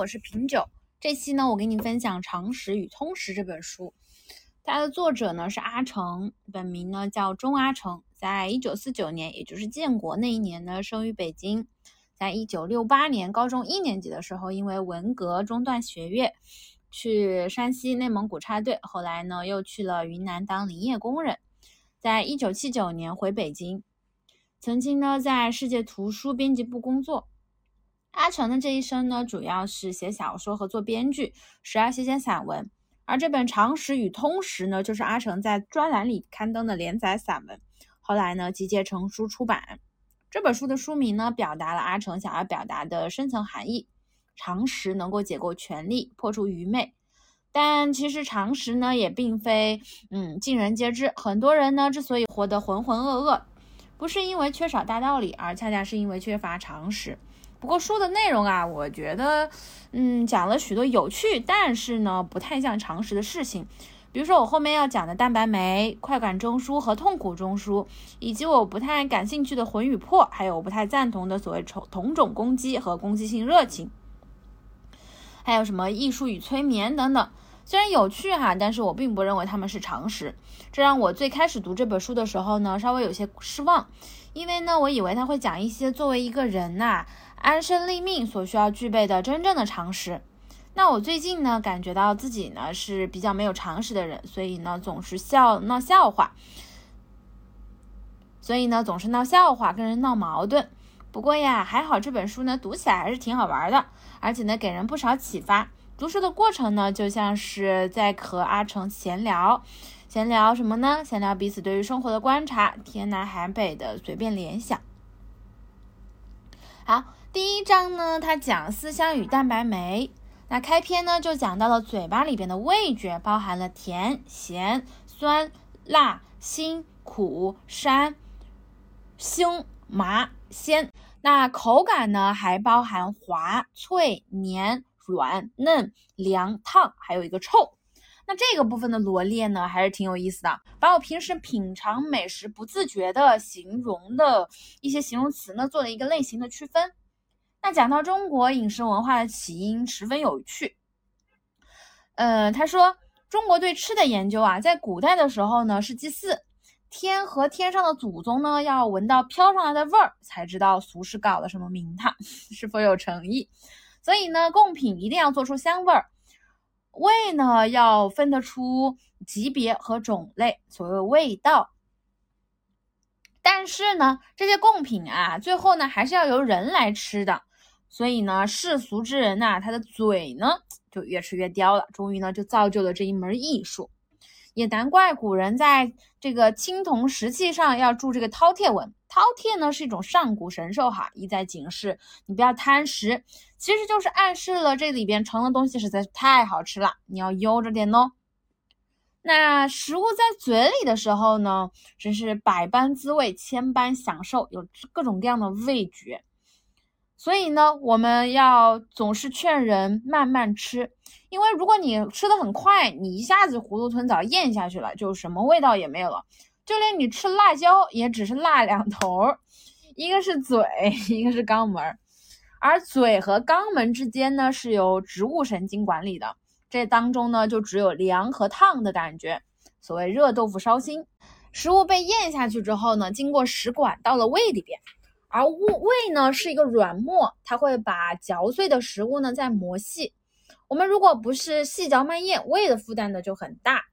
我是品酒。这期呢，我给你分享《常识与通识》这本书。它的作者呢是阿成，本名呢叫钟阿成，在一九四九年，也就是建国那一年呢，生于北京。在一九六八年高中一年级的时候，因为文革中断学业，去山西、内蒙古插队。后来呢，又去了云南当林业工人。在一九七九年回北京，曾经呢在世界图书编辑部工作。阿成的这一生呢，主要是写小说和做编剧，时而写写散文。而这本《常识与通识》呢，就是阿成在专栏里刊登的连载散文，后来呢集结成书出版。这本书的书名呢，表达了阿成想要表达的深层含义：常识能够解构权力，破除愚昧。但其实常识呢，也并非嗯尽人皆知。很多人呢，之所以活得浑浑噩噩，不是因为缺少大道理，而恰恰是因为缺乏常识。不过书的内容啊，我觉得，嗯，讲了许多有趣，但是呢，不太像常识的事情。比如说我后面要讲的蛋白酶、快感中枢和痛苦中枢，以及我不太感兴趣的魂与魄，还有我不太赞同的所谓同同种攻击和攻击性热情，还有什么艺术与催眠等等。虽然有趣哈，但是我并不认为他们是常识。这让我最开始读这本书的时候呢，稍微有些失望，因为呢，我以为他会讲一些作为一个人呐。安身立命所需要具备的真正的常识。那我最近呢，感觉到自己呢是比较没有常识的人，所以呢总是笑闹笑话，所以呢总是闹笑话，跟人闹矛盾。不过呀，还好这本书呢读起来还是挺好玩的，而且呢给人不少启发。读书的过程呢，就像是在和阿成闲聊，闲聊什么呢？闲聊彼此对于生活的观察，天南海北的随便联想。好。第一章呢，它讲思乡与蛋白酶。那开篇呢，就讲到了嘴巴里边的味觉，包含了甜、咸、酸、辣、辛、苦、膻、腥、麻、鲜。那口感呢，还包含滑、脆、黏、软、嫩、凉、烫，还有一个臭。那这个部分的罗列呢，还是挺有意思的，把我平时品尝美食不自觉的形容的一些形容词呢，做了一个类型的区分。那讲到中国饮食文化的起因，十分有趣。呃，他说中国对吃的研究啊，在古代的时候呢是祭祀天和天上的祖宗呢，要闻到飘上来的味儿，才知道俗世搞了什么名堂，是否有诚意。所以呢，贡品一定要做出香味儿，味呢要分得出级别和种类，所谓味道。但是呢，这些贡品啊，最后呢还是要由人来吃的。所以呢，世俗之人呐，他的嘴呢就越吃越刁了，终于呢就造就了这一门艺术。也难怪古人在这个青铜石器上要铸这个饕餮纹。饕餮呢是一种上古神兽哈，意在警示你不要贪食，其实就是暗示了这里边盛的东西实在是太好吃了，你要悠着点哦。那食物在嘴里的时候呢，真是百般滋味，千般享受，有各种各样的味觉。所以呢，我们要总是劝人慢慢吃，因为如果你吃的很快，你一下子囫囵吞枣咽下去了，就什么味道也没有了。就连你吃辣椒，也只是辣两头，一个是嘴，一个是肛门，而嘴和肛门之间呢，是由植物神经管理的。这当中呢，就只有凉和烫的感觉。所谓热豆腐烧心，食物被咽下去之后呢，经过食管到了胃里边。而胃胃呢是一个软磨，它会把嚼碎的食物呢再磨细。我们如果不是细嚼慢咽，胃的负担呢就很大。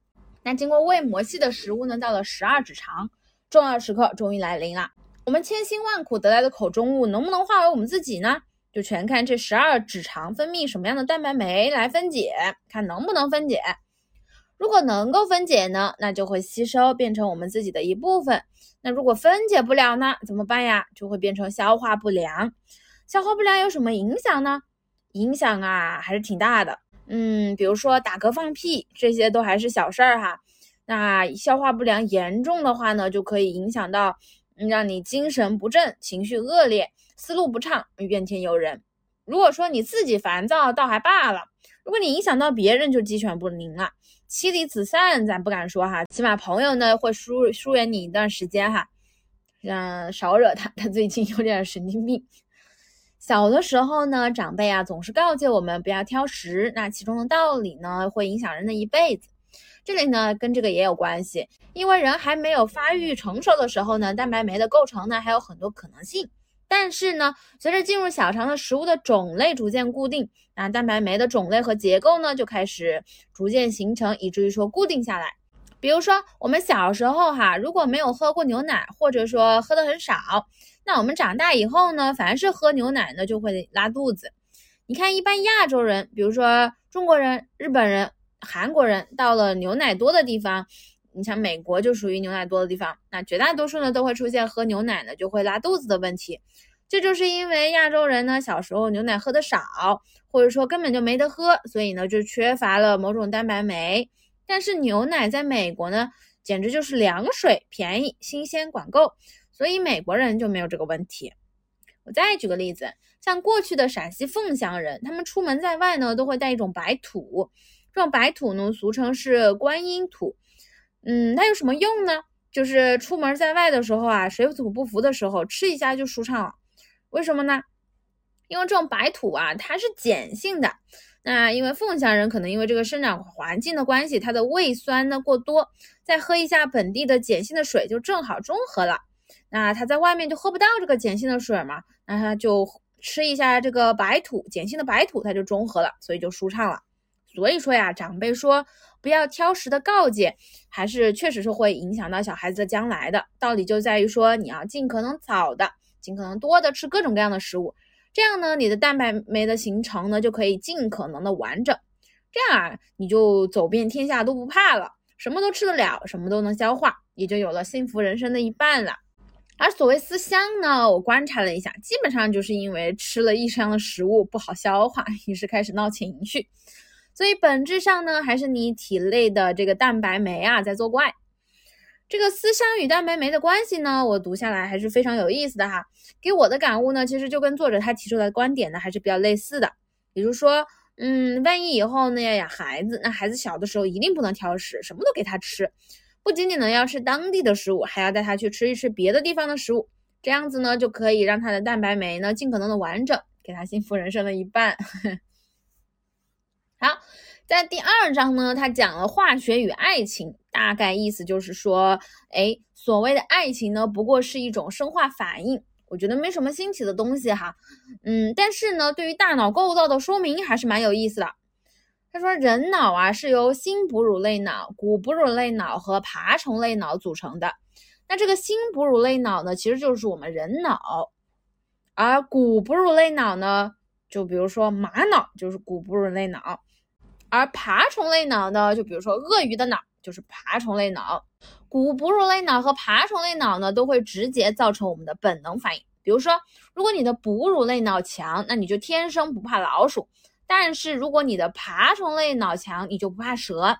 那经过胃磨细的食物呢，到了十二指肠，重要时刻终于来临了。我们千辛万苦得来的口中物能不能化为我们自己呢？就全看这十二指肠分泌什么样的蛋白酶来分解，看能不能分解。如果能够分解呢，那就会吸收变成我们自己的一部分。那如果分解不了呢，怎么办呀？就会变成消化不良。消化不良有什么影响呢？影响啊，还是挺大的。嗯，比如说打嗝、放屁，这些都还是小事儿哈。那消化不良严重的话呢，就可以影响到，让你精神不振、情绪恶劣、思路不畅、怨天尤人。如果说你自己烦躁，倒还罢了；如果你影响到别人，就鸡犬不宁了。妻离子散，咱不敢说哈，起码朋友呢会疏疏远你一段时间哈，嗯少惹他，他最近有点神经病。小的时候呢，长辈啊总是告诫我们不要挑食，那其中的道理呢，会影响人的一辈子。这里呢，跟这个也有关系，因为人还没有发育成熟的时候呢，蛋白酶的构成呢还有很多可能性。但是呢，随着进入小肠的食物的种类逐渐固定，那蛋白酶的种类和结构呢就开始逐渐形成，以至于说固定下来。比如说我们小时候哈，如果没有喝过牛奶，或者说喝的很少，那我们长大以后呢，凡是喝牛奶呢就会拉肚子。你看，一般亚洲人，比如说中国人、日本人。韩国人到了牛奶多的地方，你像美国就属于牛奶多的地方，那绝大多数呢都会出现喝牛奶呢就会拉肚子的问题。这就是因为亚洲人呢小时候牛奶喝的少，或者说根本就没得喝，所以呢就缺乏了某种蛋白酶。但是牛奶在美国呢简直就是凉水，便宜、新鲜、管够，所以美国人就没有这个问题。我再举个例子，像过去的陕西凤翔人，他们出门在外呢都会带一种白土。这种白土呢，俗称是观音土，嗯，它有什么用呢？就是出门在外的时候啊，水土不服的时候，吃一下就舒畅了。为什么呢？因为这种白土啊，它是碱性的。那因为凤翔人可能因为这个生长环境的关系，它的胃酸呢过多，再喝一下本地的碱性的水，就正好中和了。那他在外面就喝不到这个碱性的水嘛，那他就吃一下这个白土，碱性的白土，它就中和了，所以就舒畅了。所以说呀，长辈说不要挑食的告诫，还是确实是会影响到小孩子的将来的。道理就在于说，你要尽可能早的、尽可能多的吃各种各样的食物，这样呢，你的蛋白酶的形成呢就可以尽可能的完整。这样啊，你就走遍天下都不怕了，什么都吃得了，什么都能消化，也就有了幸福人生的一半了。而所谓思乡呢，我观察了一下，基本上就是因为吃了异乡的食物不好消化，于是开始闹情绪。所以本质上呢，还是你体内的这个蛋白酶啊在作怪。这个思乡与蛋白酶的关系呢，我读下来还是非常有意思的哈。给我的感悟呢，其实就跟作者他提出的观点呢还是比较类似的。比如说，嗯，万一以后呢要养孩子，那孩子小的时候一定不能挑食，什么都给他吃，不仅仅呢要吃当地的食物，还要带他去吃一吃别的地方的食物，这样子呢就可以让他的蛋白酶呢尽可能的完整，给他幸福人生的一半。好，在第二章呢，他讲了化学与爱情，大概意思就是说，哎，所谓的爱情呢，不过是一种生化反应，我觉得没什么新奇的东西哈，嗯，但是呢，对于大脑构造的说明还是蛮有意思的。他说，人脑啊是由新哺乳类脑、古哺乳类脑和爬虫类脑组成的。那这个新哺乳类脑呢，其实就是我们人脑，而古哺乳类脑呢，就比如说玛瑙，就是古哺乳类脑。而爬虫类脑呢，就比如说鳄鱼的脑就是爬虫类脑，古哺乳类脑和爬虫类脑呢，都会直接造成我们的本能反应。比如说，如果你的哺乳类脑强，那你就天生不怕老鼠；但是如果你的爬虫类脑强，你就不怕蛇。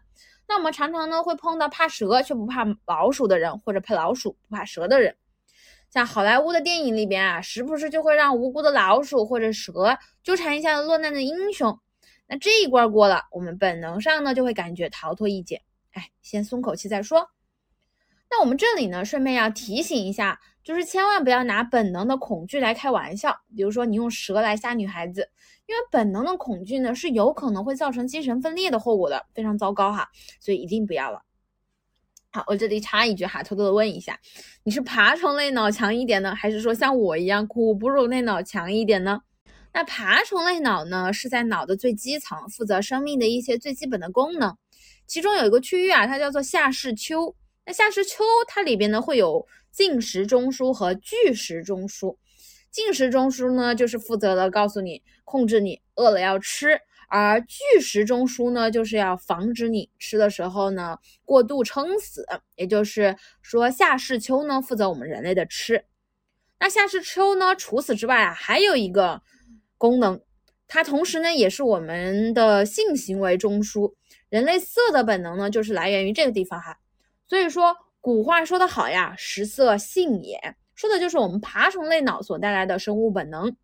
那我们常常呢会碰到怕蛇却不怕老鼠的人，或者怕老鼠不怕蛇的人。像好莱坞的电影里边啊，时不时就会让无辜的老鼠或者蛇纠缠一下落难的英雄。那这一关过了，我们本能上呢就会感觉逃脱一劫。哎，先松口气再说。那我们这里呢，顺便要提醒一下，就是千万不要拿本能的恐惧来开玩笑。比如说，你用蛇来吓女孩子，因为本能的恐惧呢是有可能会造成精神分裂的后果的，非常糟糕哈。所以一定不要了。好，我这里插一句哈，偷偷的问一下，你是爬虫类脑强一点呢，还是说像我一样古哺乳类脑强一点呢？那爬虫类脑呢，是在脑的最基层，负责生命的一些最基本的功能。其中有一个区域啊，它叫做下视丘。那下视丘它里边呢，会有进食中枢和拒食中枢。进食中枢呢，就是负责的告诉你，控制你饿了要吃；而拒食中枢呢，就是要防止你吃的时候呢过度撑死。也就是说，下视丘呢负责我们人类的吃。那下视丘呢，除此之外啊，还有一个。功能，它同时呢也是我们的性行为中枢。人类色的本能呢，就是来源于这个地方哈。所以说，古话说得好呀，“食色性也”，说的就是我们爬虫类脑所带来的生物本能。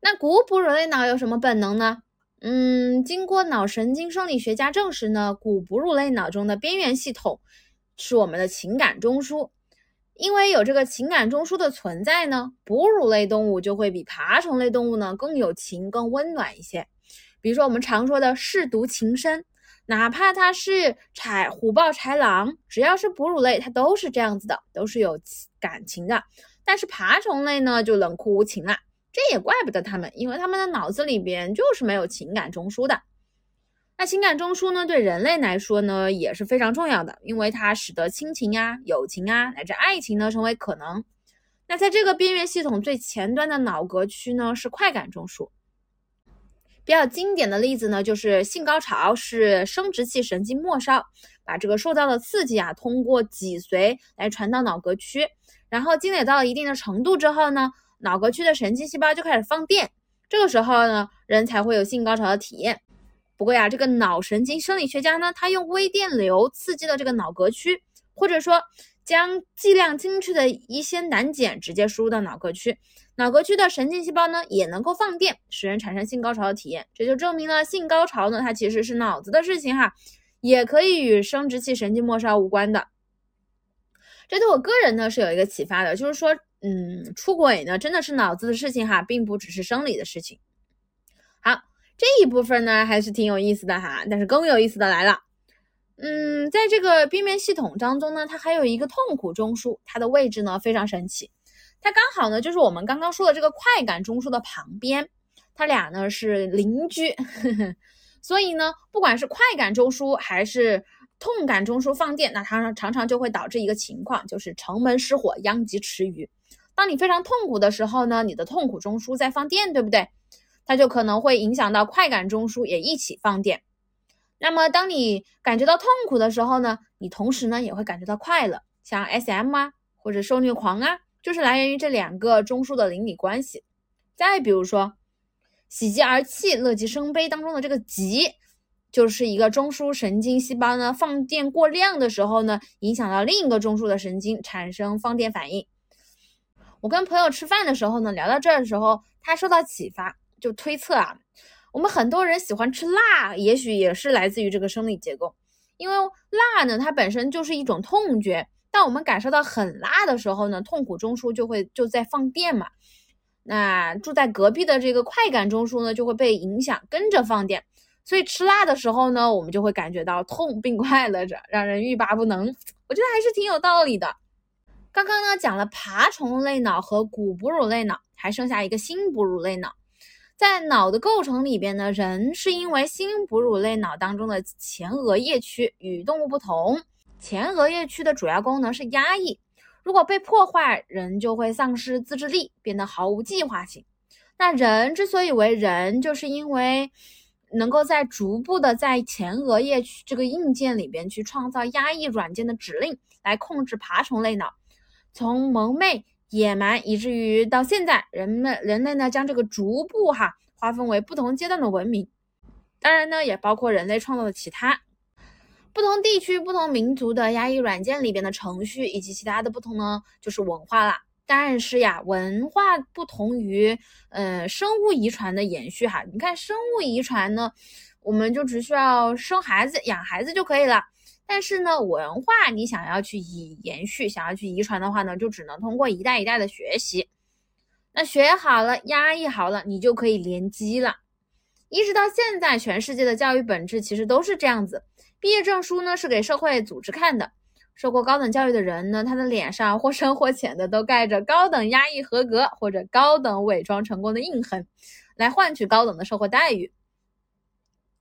那古哺乳类脑有什么本能呢？嗯，经过脑神经生理学家证实呢，古哺乳类脑中的边缘系统是我们的情感中枢。因为有这个情感中枢的存在呢，哺乳类动物就会比爬虫类动物呢更有情、更温暖一些。比如说我们常说的舐犊情深，哪怕它是豺虎豹豺狼，只要是哺乳类，它都是这样子的，都是有感情的。但是爬虫类呢，就冷酷无情了。这也怪不得它们，因为它们的脑子里边就是没有情感中枢的。那情感中枢呢，对人类来说呢也是非常重要的，因为它使得亲情啊、友情啊乃至爱情呢成为可能。那在这个边缘系统最前端的脑格区呢是快感中枢。比较经典的例子呢就是性高潮是生殖器神经末梢把这个受到的刺激啊通过脊髓来传到脑隔区，然后积累到了一定的程度之后呢，脑隔区的神经细胞就开始放电，这个时候呢人才会有性高潮的体验。不过呀，这个脑神经生理学家呢，他用微电流刺激了这个脑隔区，或者说将剂量精确的一些胆碱直接输入到脑格区，脑格区的神经细胞呢也能够放电，使人产生性高潮的体验。这就证明了性高潮呢，它其实是脑子的事情哈，也可以与生殖器神经末梢无关的。这对我个人呢是有一个启发的，就是说，嗯，出轨呢真的是脑子的事情哈，并不只是生理的事情。好。这一部分呢还是挺有意思的哈，但是更有意思的来了，嗯，在这个边缘系统当中呢，它还有一个痛苦中枢，它的位置呢非常神奇，它刚好呢就是我们刚刚说的这个快感中枢的旁边，它俩呢是邻居，呵 呵所以呢，不管是快感中枢还是痛感中枢放电，那它常常就会导致一个情况，就是城门失火，殃及池鱼。当你非常痛苦的时候呢，你的痛苦中枢在放电，对不对？它就可能会影响到快感中枢也一起放电。那么，当你感觉到痛苦的时候呢，你同时呢也会感觉到快乐，像 S.M 啊或者受虐狂啊，就是来源于这两个中枢的邻里关系。再比如说，喜极而泣、乐极生悲当中的这个极，就是一个中枢神经细胞呢放电过量的时候呢，影响到另一个中枢的神经产生放电反应。我跟朋友吃饭的时候呢，聊到这儿的时候，他受到启发。就推测啊，我们很多人喜欢吃辣，也许也是来自于这个生理结构。因为辣呢，它本身就是一种痛觉，当我们感受到很辣的时候呢，痛苦中枢就会就在放电嘛。那住在隔壁的这个快感中枢呢，就会被影响，跟着放电。所以吃辣的时候呢，我们就会感觉到痛并快乐着，让人欲罢不能。我觉得还是挺有道理的。刚刚呢讲了爬虫类脑和古哺乳类脑，还剩下一个新哺乳类脑。在脑的构成里边呢，人是因为新哺乳类脑当中的前额叶区与动物不同，前额叶区的主要功能是压抑。如果被破坏，人就会丧失自制力，变得毫无计划性。那人之所以为人，就是因为能够在逐步的在前额叶区这个硬件里边去创造压抑软件的指令，来控制爬虫类脑，从蒙昧。野蛮，以至于到现在，人们人类呢将这个逐步哈划分为不同阶段的文明，当然呢也包括人类创造的其他不同地区、不同民族的压抑软件里边的程序，以及其他的不同呢，就是文化啦。但是呀，文化不同于呃生物遗传的延续哈。你看生物遗传呢，我们就只需要生孩子、养孩子就可以了。但是呢，文化你想要去以延续，想要去遗传的话呢，就只能通过一代一代的学习。那学好了，压抑好了，你就可以联机了。一直到现在，全世界的教育本质其实都是这样子。毕业证书呢是给社会组织看的，受过高等教育的人呢，他的脸上或深或浅的都盖着高等压抑合格或者高等伪装成功的印痕，来换取高等的社会待遇。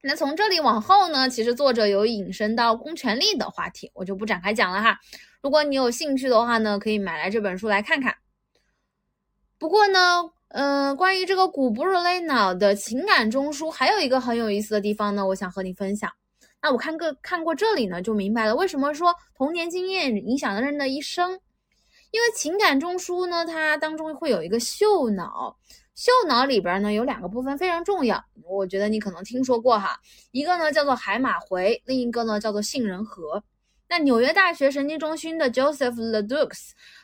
那从这里往后呢，其实作者有引申到公权力的话题，我就不展开讲了哈。如果你有兴趣的话呢，可以买来这本书来看看。不过呢，嗯，关于这个古哺乳类脑的情感中枢，还有一个很有意思的地方呢，我想和你分享。那我看个看过这里呢，就明白了为什么说童年经验影响了人的一生。因为情感中枢呢，它当中会有一个嗅脑。嗅脑里边呢有两个部分非常重要，我觉得你可能听说过哈，一个呢叫做海马回，另一个呢叫做杏仁核。那纽约大学神经中心的 Joseph Ledoux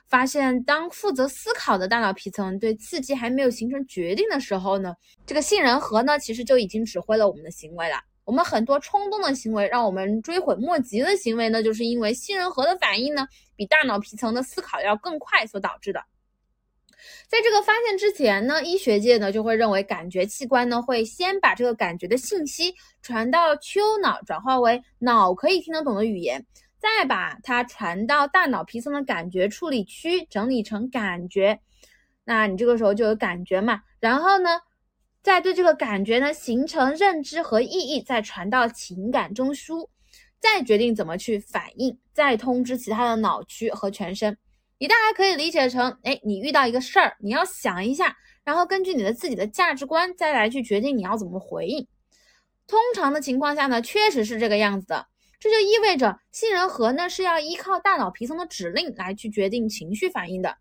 发现，当负责思考的大脑皮层对刺激还没有形成决定的时候呢，这个杏仁核呢其实就已经指挥了我们的行为了。我们很多冲动的行为，让我们追悔莫及的行为呢，就是因为杏仁核的反应呢，比大脑皮层的思考要更快所导致的。在这个发现之前呢，医学界呢就会认为感觉器官呢会先把这个感觉的信息传到丘脑，转化为脑可以听得懂的语言，再把它传到大脑皮层的感觉处理区，整理成感觉。那你这个时候就有感觉嘛？然后呢？再对这个感觉呢形成认知和意义，再传到情感中枢，再决定怎么去反应，再通知其他的脑区和全身。你大概可以理解成，哎，你遇到一个事儿，你要想一下，然后根据你的自己的价值观再来去决定你要怎么回应。通常的情况下呢，确实是这个样子的。这就意味着杏仁核呢是要依靠大脑皮层的指令来去决定情绪反应的。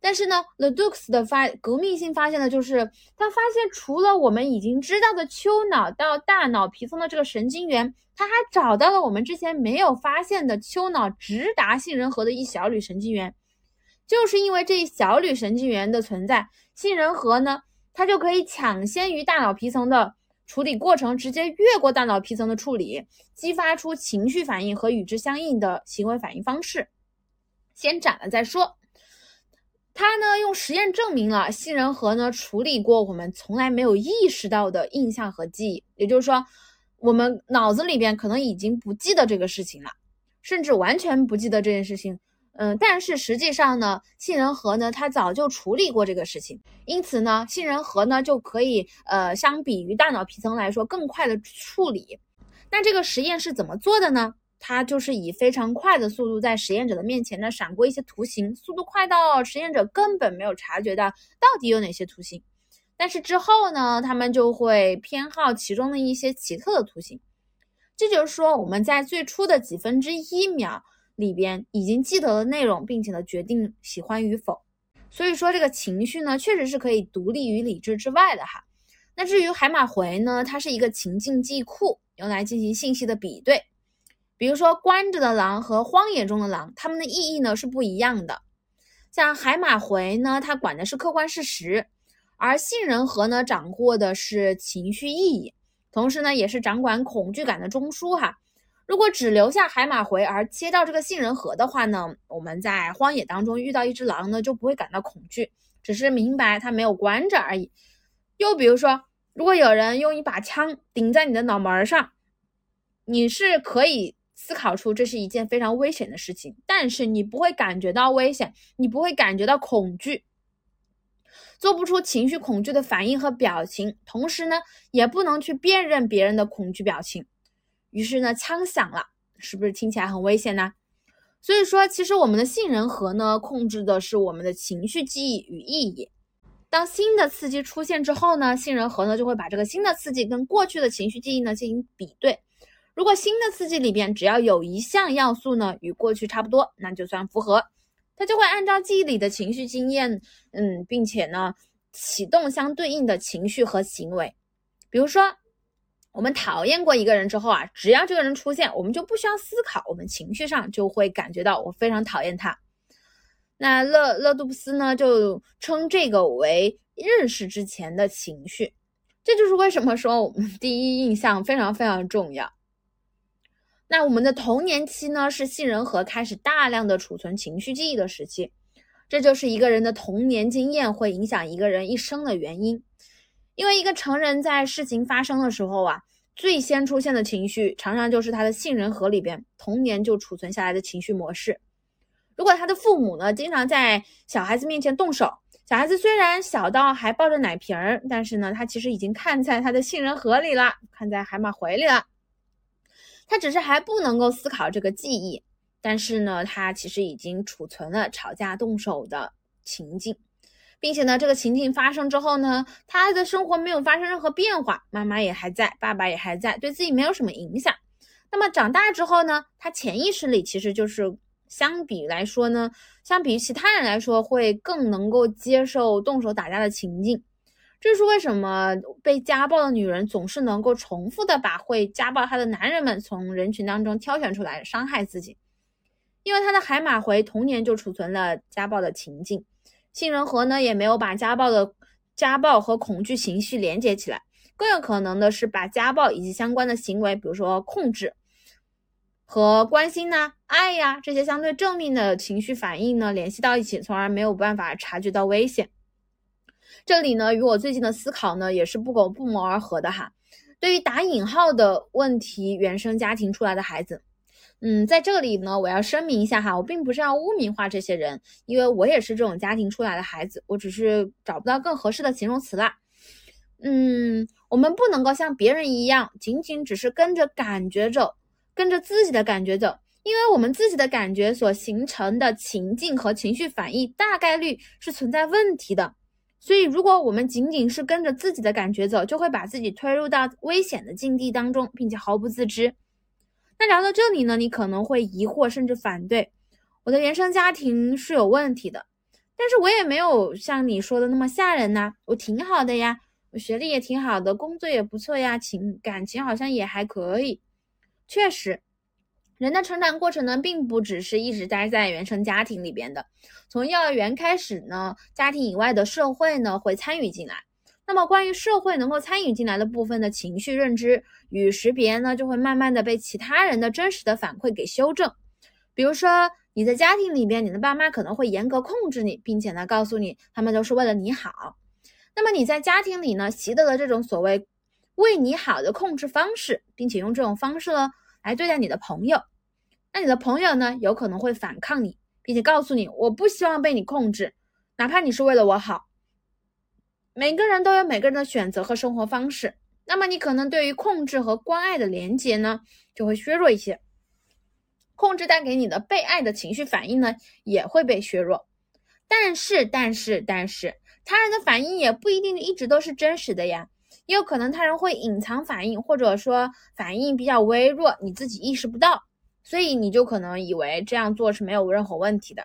但是呢，The Dukes 的发革命性发现呢，就是他发现除了我们已经知道的丘脑到大脑皮层的这个神经元，他还找到了我们之前没有发现的丘脑直达杏仁核的一小缕神经元。就是因为这一小缕神经元的存在，杏仁核呢，它就可以抢先于大脑皮层的处理过程，直接越过大脑皮层的处理，激发出情绪反应和与之相应的行为反应方式。先斩了再说。他呢用实验证明了杏仁核呢处理过我们从来没有意识到的印象和记忆，也就是说，我们脑子里边可能已经不记得这个事情了，甚至完全不记得这件事情。嗯，但是实际上呢，杏仁核呢它早就处理过这个事情，因此呢，杏仁核呢就可以呃相比于大脑皮层来说更快的处理。那这个实验是怎么做的呢？它就是以非常快的速度在实验者的面前呢闪过一些图形，速度快到实验者根本没有察觉到到底有哪些图形。但是之后呢，他们就会偏好其中的一些奇特的图形。这就是说，我们在最初的几分之一秒里边已经记得了内容，并且呢决定喜欢与否。所以说，这个情绪呢确实是可以独立于理智之外的哈。那至于海马回呢，它是一个情境记忆库，用来进行信息的比对。比如说，关着的狼和荒野中的狼，它们的意义呢是不一样的。像海马回呢，它管的是客观事实，而杏仁核呢，掌握的是情绪意义，同时呢，也是掌管恐惧感的中枢哈。如果只留下海马回而切掉这个杏仁核的话呢，我们在荒野当中遇到一只狼呢，就不会感到恐惧，只是明白它没有关着而已。又比如说，如果有人用一把枪顶在你的脑门上，你是可以。思考出这是一件非常危险的事情，但是你不会感觉到危险，你不会感觉到恐惧，做不出情绪恐惧的反应和表情，同时呢，也不能去辨认别人的恐惧表情。于是呢，枪响了，是不是听起来很危险呢？所以说，其实我们的杏仁核呢，控制的是我们的情绪记忆与意义。当新的刺激出现之后呢，杏仁核呢就会把这个新的刺激跟过去的情绪记忆呢进行比对。如果新的刺激里边只要有一项要素呢与过去差不多，那就算符合，它就会按照记忆里的情绪经验，嗯，并且呢启动相对应的情绪和行为。比如说，我们讨厌过一个人之后啊，只要这个人出现，我们就不需要思考，我们情绪上就会感觉到我非常讨厌他。那勒勒杜布斯呢就称这个为认识之前的情绪，这就是为什么说我们第一印象非常非常重要。那我们的童年期呢，是杏仁核开始大量的储存情绪记忆的时期，这就是一个人的童年经验会影响一个人一生的原因。因为一个成人在事情发生的时候啊，最先出现的情绪，常常就是他的杏仁核里边童年就储存下来的情绪模式。如果他的父母呢，经常在小孩子面前动手，小孩子虽然小到还抱着奶瓶儿，但是呢，他其实已经看在他的杏仁核里了，看在海马回里了。他只是还不能够思考这个记忆，但是呢，他其实已经储存了吵架动手的情境，并且呢，这个情境发生之后呢，他的生活没有发生任何变化，妈妈也还在，爸爸也还在，对自己没有什么影响。那么长大之后呢，他潜意识里其实就是相比来说呢，相比于其他人来说，会更能够接受动手打架的情境。这是为什么被家暴的女人总是能够重复的把会家暴她的男人们从人群当中挑选出来伤害自己？因为她的海马回童年就储存了家暴的情境，杏仁核呢也没有把家暴的家暴和恐惧情绪连接起来，更有可能的是把家暴以及相关的行为，比如说控制和关心呐、爱呀这些相对正面的情绪反应呢联系到一起，从而没有办法察觉到危险。这里呢，与我最近的思考呢也是不苟不谋而合的哈。对于打引号的问题，原生家庭出来的孩子。嗯，在这里呢，我要声明一下哈，我并不是要污名化这些人，因为我也是这种家庭出来的孩子，我只是找不到更合适的形容词啦。嗯，我们不能够像别人一样，仅仅只是跟着感觉走，跟着自己的感觉走，因为我们自己的感觉所形成的情境和情绪反应，大概率是存在问题的。所以，如果我们仅仅是跟着自己的感觉走，就会把自己推入到危险的境地当中，并且毫不自知。那聊到这里呢，你可能会疑惑甚至反对，我的原生家庭是有问题的，但是我也没有像你说的那么吓人呐，我挺好的呀，我学历也挺好的，工作也不错呀，情感情好像也还可以。确实，人的成长过程呢，并不只是一直待在原生家庭里边的，从幼儿园开始呢，家庭以外的社会呢会参与进来。那么，关于社会能够参与进来的部分的情绪认知与识别呢，就会慢慢的被其他人的真实的反馈给修正。比如说，你在家庭里边，你的爸妈可能会严格控制你，并且呢，告诉你他们都是为了你好。那么你在家庭里呢，习得了这种所谓为你好的控制方式，并且用这种方式呢来对待你的朋友，那你的朋友呢，有可能会反抗你，并且告诉你，我不希望被你控制，哪怕你是为了我好。每个人都有每个人的选择和生活方式，那么你可能对于控制和关爱的连接呢，就会削弱一些。控制带给你的被爱的情绪反应呢，也会被削弱。但是，但是，但是，他人的反应也不一定一直都是真实的呀，也有可能他人会隐藏反应，或者说反应比较微弱，你自己意识不到，所以你就可能以为这样做是没有任何问题的。